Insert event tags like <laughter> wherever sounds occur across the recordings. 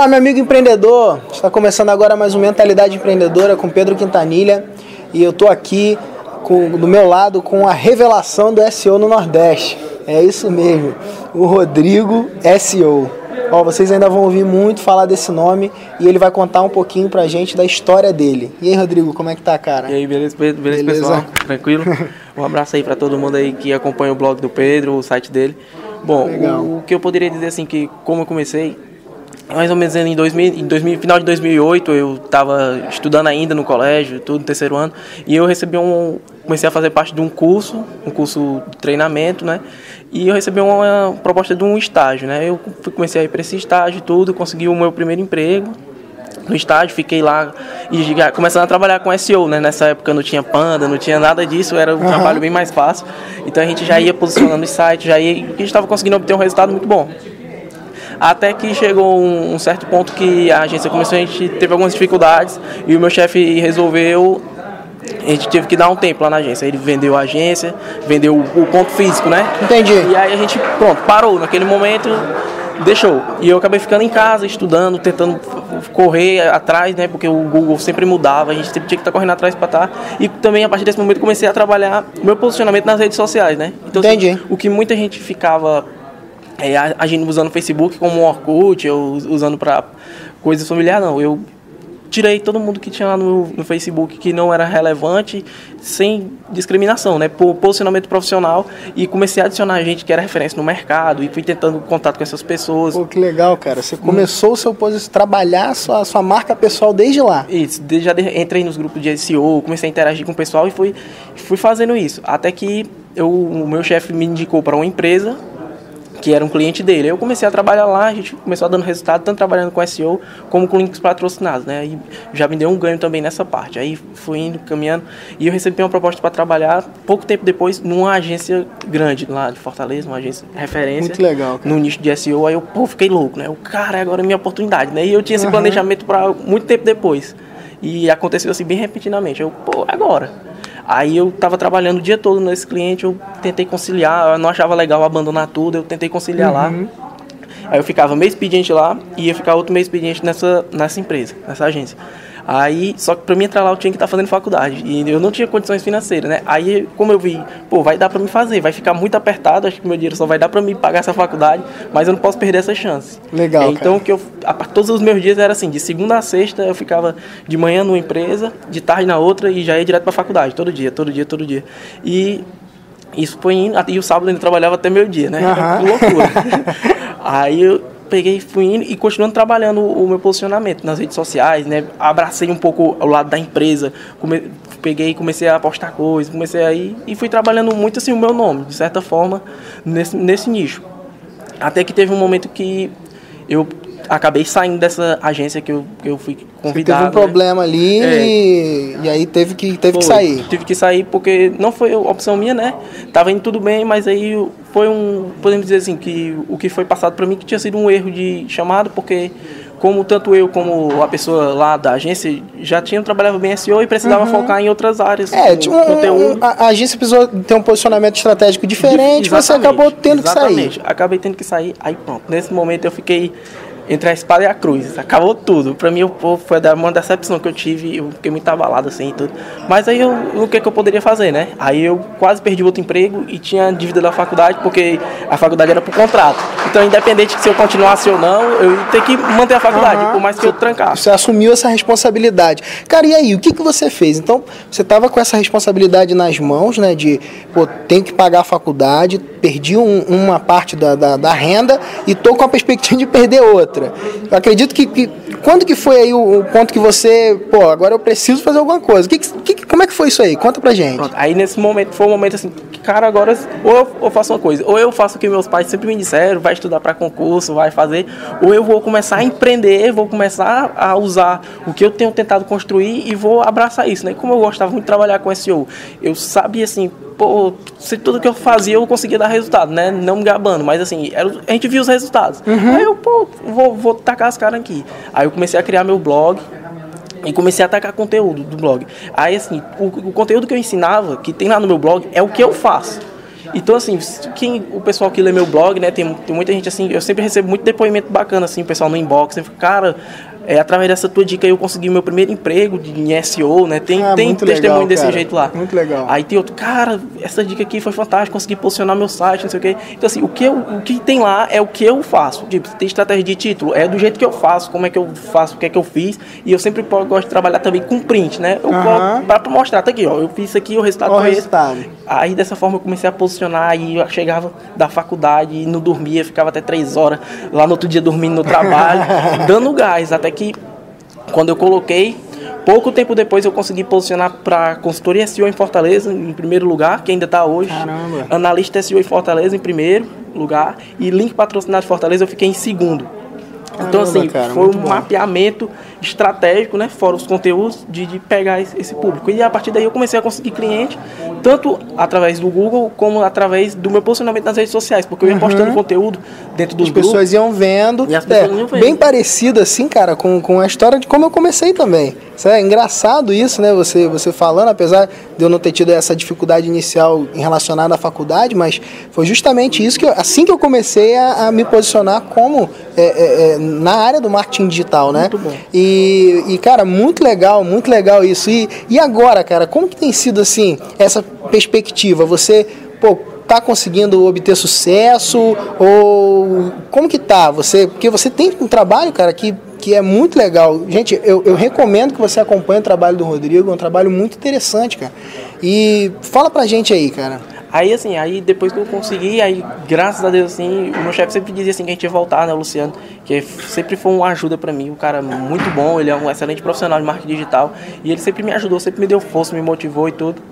Olá, meu amigo empreendedor. Está começando agora mais um Mentalidade Empreendedora com Pedro Quintanilha e eu tô aqui com, do meu lado com a revelação do SEO no Nordeste. É isso mesmo, o Rodrigo SEO. Ó, vocês ainda vão ouvir muito falar desse nome e ele vai contar um pouquinho pra gente da história dele. E aí, Rodrigo, como é que tá, cara? E aí, beleza, beleza, beleza. pessoal? Tranquilo? <laughs> Um abraço aí para todo mundo aí que acompanha o blog do Pedro, o site dele. Bom, o, o, que eu poderia dizer assim que como eu comecei, mais ou menos em 2000, em 2000 final de 2008, eu estava estudando ainda no colégio, tudo no terceiro ano, e eu recebi um comecei a fazer parte de um curso, um curso de treinamento, né? E eu recebi uma proposta de um estágio, né? Eu comecei a ir para esse estágio e tudo, consegui o meu primeiro emprego no estágio, fiquei lá e começando a trabalhar com SEO, né? Nessa época não tinha Panda, não tinha nada disso, era um uhum. trabalho bem mais fácil. Então a gente já ia posicionando os sites, já ia, e a gente estava conseguindo obter um resultado muito bom. Até que chegou um, um, certo ponto que a agência começou, a gente teve algumas dificuldades e o meu chefe resolveu. A gente teve que dar um tempo lá na agência. Ele vendeu a agência, vendeu o, o ponto físico, né? Entendi. E aí a gente, pronto, parou. Naquele momento, deixou. E eu acabei ficando em casa, estudando, tentando correr atrás, né? Porque o Google sempre mudava, a gente sempre tinha que estar correndo atrás para estar. E também a partir desse momento comecei a trabalhar meu posicionamento nas redes sociais, né? Então, assim, Entendi. Assim, o que muita gente ficava é, agindo usando o Facebook como um Orkut, ou usando para coisas familiares, não. Eu tirei todo mundo que tinha lá no, no, Facebook que não era relevante, sem discriminação, né? Por posicionamento profissional e comecei a adicionar gente que era referência no mercado e fui tentando contato com essas pessoas. Pô, que legal, cara. Você começou o seu posicionamento, trabalhar a sua, a sua marca pessoal desde lá. Isso, desde, já entrei nos grupos de SEO, comecei a interagir com o pessoal e fui, fui fazendo isso. Até que eu, o meu chefe me indicou para uma empresa que era um cliente dele. Eu comecei a trabalhar lá, a gente começou a dando resultado, tanto trabalhando com SEO como com links patrocinados, né? E já me deu um ganho também nessa parte. Aí fui indo, caminhando, e eu recebi uma proposta para trabalhar pouco tempo depois numa agência grande lá de Fortaleza, uma agência referência. Muito legal. Cara. No nicho de SEO, aí eu, pô, fiquei louco, né? O cara, agora é minha oportunidade, né? E eu tinha esse uhum. planejamento para muito tempo depois. E aconteceu assim bem repentinamente. Eu, pô, agora Aí eu estava trabalhando o dia todo nesse cliente, eu tentei conciliar, eu não achava legal abandonar tudo, eu tentei conciliar uhum. lá. Aí eu ficava meio expediente lá e ia ficar outro meio expediente nessa, nessa empresa, nessa agência. Aí, só que para mim entrar lá eu tinha que estar tá fazendo faculdade. E eu não tinha condições financeiras, né? Aí, como eu vi, pô, vai dar para me fazer, vai ficar muito apertado, acho que meu dinheiro só vai dar para me pagar essa faculdade, mas eu não posso perder essa chance. Legal. Então, cara. que eu, a, todos os meus dias era assim, de segunda a sexta eu ficava de manhã numa empresa, de tarde na outra e já ia direto para faculdade, todo dia, todo dia, todo dia. E isso foi indo, e o sábado eu ainda trabalhava até meio dia, né? Uhum. Que loucura. <laughs> Aí eu peguei, fui indo e continuando trabalhando o meu posicionamento nas redes sociais, né? Abracei um pouco o lado da empresa, come, peguei comecei a postar coisas, comecei aí e fui trabalhando muito assim o meu nome, de certa forma, nesse, nesse nicho. Até que teve um momento que eu acabei saindo dessa agência que eu, que eu fui convidado. Você teve um né? problema ali é. e, e, aí teve que, teve foi, que sair. Tive que sair porque não foi opção minha, né? Tava indo tudo bem, mas aí foi um, podemos dizer assim, que o que foi passado para mim que tinha sido um erro de chamado, porque como tanto eu como a pessoa lá da agência já tinham trabalhado bem SEO e precisava uhum. focar em outras áreas. É, tipo, um, a, a, agência precisou ter um posicionamento estratégico diferente, você acabou tendo exatamente. que sair. Acabei tendo que sair, aí pronto. Nesse momento eu fiquei entre a espada e a cruz. Acabou tudo. Pra mim, foi uma decepção que eu tive. Eu fiquei muito abalado assim e tudo. Mas aí, eu, o que, que eu poderia fazer, né? Aí eu quase perdi outro emprego e tinha dívida da faculdade, porque a faculdade era por contrato. Então, independente de se eu continuasse ou não, eu ia ter que manter a faculdade, uhum. por mais que eu trancasse. Você assumiu essa responsabilidade. Cara, e aí, o que, que você fez? Então, você estava com essa responsabilidade nas mãos, né? De, pô, tem que pagar a faculdade, perdi um, uma parte da, da, da renda e tô com a perspectiva de perder outra outra. Eu acredito que, que quando que foi aí o, o, ponto que você, pô, agora eu preciso fazer alguma coisa? Que, que, como é que foi isso aí? Conta pra gente. Pronto, aí nesse momento foi um momento assim, cara, agora ou eu, eu, faço uma coisa, ou eu faço o que meus pais sempre me disseram, vai estudar para concurso, vai fazer, ou eu vou começar a empreender, vou começar a usar o que eu tenho tentado construir e vou abraçar isso, né? Como eu gostava muito de trabalhar com SEO, eu sabia assim, pô, se tudo que eu fazia eu conseguia dar resultado, né? Não me gabando, mas assim, a gente via os resultados. Uhum. Aí eu, pô, vou, vou tacar as caras aqui. Aí eu comecei a criar meu blog, e comecei a atacar conteúdo do blog. Aí, assim, o, o, conteúdo que eu ensinava, que tem lá no meu blog, é o que eu faço. Então, assim, quem, o pessoal que lê meu blog, né, tem, tem muita gente assim, eu sempre recebo muito depoimento bacana, assim, o pessoal no inbox, sempre, cara, é, através dessa tua dica eu consegui meu primeiro emprego de, em SEO, né? Tem, ah, tem testemunho legal, desse cara. jeito lá. Muito legal. Aí tem outro, cara, essa dica aqui foi fantástica, consegui posicionar meu site, não sei o quê. Então, assim, o que, eu, o que tem lá é o que eu faço. Tipo, tem estratégia de título, é do jeito que eu faço, como é que eu faço, o que é que eu fiz. E eu sempre gosto de trabalhar também com print, né? Eu uh pra, pra mostrar, tá aqui, ó, eu fiz isso aqui, o resultado o foi resultado. esse. Aí dessa forma eu comecei a posicionar, e eu chegava da faculdade e não dormia, ficava até três horas lá no outro dia dormindo no trabalho, <laughs> dando gás, até que quando eu coloquei, pouco tempo depois eu consegui posicionar para consultoria SEO em Fortaleza em primeiro lugar, que ainda está hoje. Caramba. Analista SEO em Fortaleza em primeiro lugar e link patrocinado de Fortaleza eu fiquei em segundo. Então, assim, cara, foi um bom. mapeamento estratégico, né? Fora os conteúdos, de, de pegar esse, esse, público. E a partir daí eu comecei a conseguir cliente, tanto através do Google, como através do meu posicionamento nas redes sociais, porque eu ia uhum. postando conteúdo dentro dos as grupos. As pessoas iam vendo. E as pessoas é, iam vendo. Bem parecido, assim, cara, com, com a história de como eu comecei também. É engraçado isso, né? Você, você falando, apesar de eu não ter tido essa dificuldade inicial em relacionada à faculdade, mas foi justamente isso que eu, assim que eu comecei a, a me posicionar como é, é, é, na área do marketing digital, né? Muito bom. E, e, cara, muito legal, muito legal isso. E, e agora, cara, como que tem sido assim essa perspectiva? Você, pô, tá conseguindo obter sucesso ou como que tá? Você, porque você tem um trabalho, cara, que que é muito legal. Gente, eu, eu recomendo que você acompanhe o trabalho do Rodrigo, é um trabalho muito interessante, cara. E fala pra gente aí, cara. Aí, assim, aí depois que eu consegui, aí, graças a Deus, assim, o meu chefe sempre dizia assim que a gente ia voltar, né, o Luciano, que sempre foi uma ajuda para mim, um cara muito bom, ele é um excelente profissional de marketing digital, e ele sempre me ajudou, sempre me deu força, me motivou e tudo.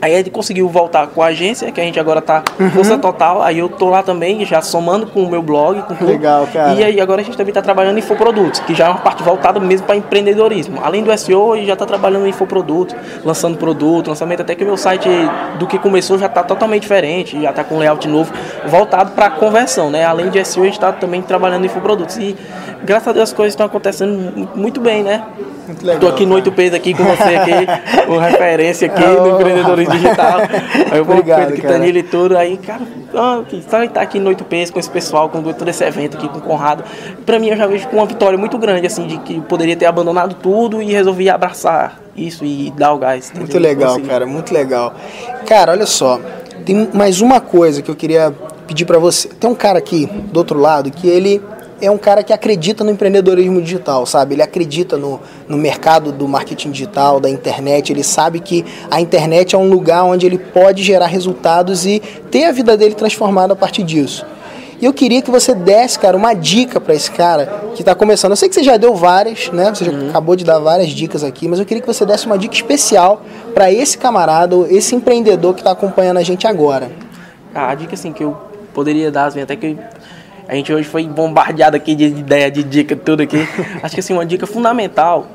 Aí ele conseguiu voltar com a agência, que a gente agora tá uhum. força total. Aí eu tô lá também, já somando com o meu blog, com tudo. Legal, cara. E aí agora a gente também tá trabalhando em infoprodutos, que já é uma parte voltada mesmo para empreendedorismo. Além do SEO, a gente já tá trabalhando em infoprodutos, lançando produto, lançamento, até que o meu site do que começou já tá totalmente diferente, já tá com layout novo, voltado para conversão, né? Além de SEO, a gente tá também trabalhando em infoprodutos. E graças a Deus as coisas estão acontecendo muito bem, né? Muito legal. Tô aqui no 8 Ps aqui com você aqui, <laughs> com referência aqui oh, no empreendedorismo <laughs> digital. Aí eu vou Pedro Quintanilha e tudo. Aí, cara, que estar tá aqui no 8 Ps com esse pessoal, com todo esse evento aqui com o Conrado. Pra mim eu já vejo com uma vitória muito grande, assim, de que poderia ter abandonado tudo e resolvi abraçar isso e dar o gás. Entendeu? Muito legal, cara, muito legal. Cara, olha só, tem mais uma coisa que eu queria pedir para você. Tem um cara aqui do outro lado que ele é um cara que acredita no empreendedorismo digital, sabe? Ele acredita no, no mercado do marketing digital, da internet. Ele sabe que a internet é um lugar onde ele pode gerar resultados e ter a vida dele transformada a partir disso. E eu queria que você desse, cara, uma dica para esse cara que está começando. Eu sei que você já deu várias, né? Você já uhum. acabou de dar várias dicas aqui, mas eu queria que você desse uma dica especial para esse camarada, esse empreendedor que está acompanhando a gente agora. Ah, a dica assim que eu poderia dar, assim, até que a gente hoje foi bombardeado aqui de ideia, de dica, tudo aqui. Acho que assim, uma dica fundamental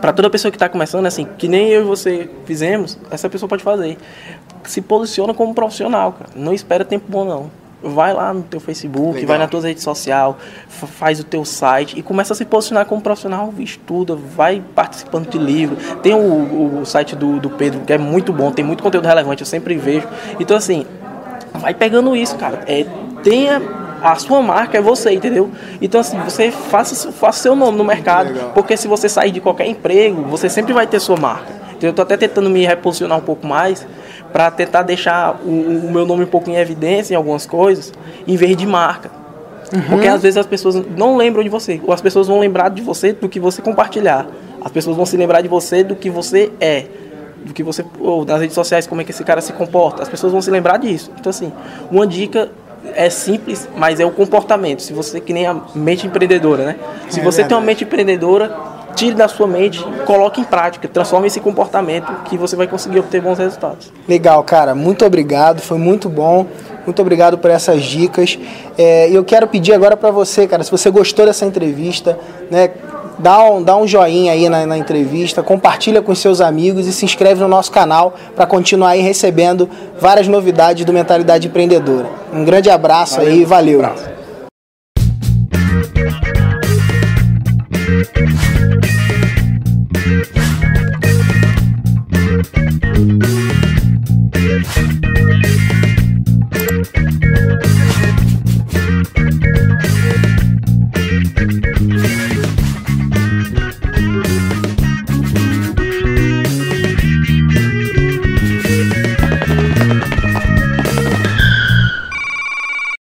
para toda pessoa que está começando, assim, que nem eu e você fizemos, essa pessoa pode fazer. Se posiciona como profissional, cara. Não espera tempo bom, não. Vai lá no teu Facebook, Legal. vai na tua rede social, faz o teu site e começa a se posicionar como profissional, estuda, vai participando de livro. Tem o, o site do, do Pedro, que é muito bom, tem muito conteúdo relevante, eu sempre vejo. Então, assim, vai pegando isso, cara. É, tenha a sua marca é você, entendeu? Então, assim, você faça, faça seu nome no mercado, porque se você sair de qualquer emprego, você sempre vai ter sua marca. Então, eu estou até tentando me reposicionar um pouco mais para tentar deixar o, o, meu nome um pouco em evidência em algumas coisas, em vez de marca. Uhum. Porque às vezes as pessoas não lembram de você, ou as pessoas vão lembrar de você do que você compartilhar. As pessoas vão se lembrar de você do que você é do que você ou nas redes sociais como é que esse cara se comporta as pessoas vão se lembrar disso então assim uma dica é simples, mas é o comportamento. Se você que nem a mente empreendedora, né? Se é você tem uma mente empreendedora, tire da sua mente, coloque em prática, transforme esse comportamento que você vai conseguir obter bons resultados. Legal, cara. Muito obrigado. Foi muito bom. Muito obrigado por essas dicas. É, eu quero pedir agora para você, cara, se você gostou dessa entrevista, né? dá um, dá um joinha aí na, na entrevista, compartilha com seus amigos e se inscreve no nosso canal para continuar aí recebendo várias novidades do Mentalidade Empreendedora. Um grande abraço valeu. aí, valeu. Um abraço. Thank you.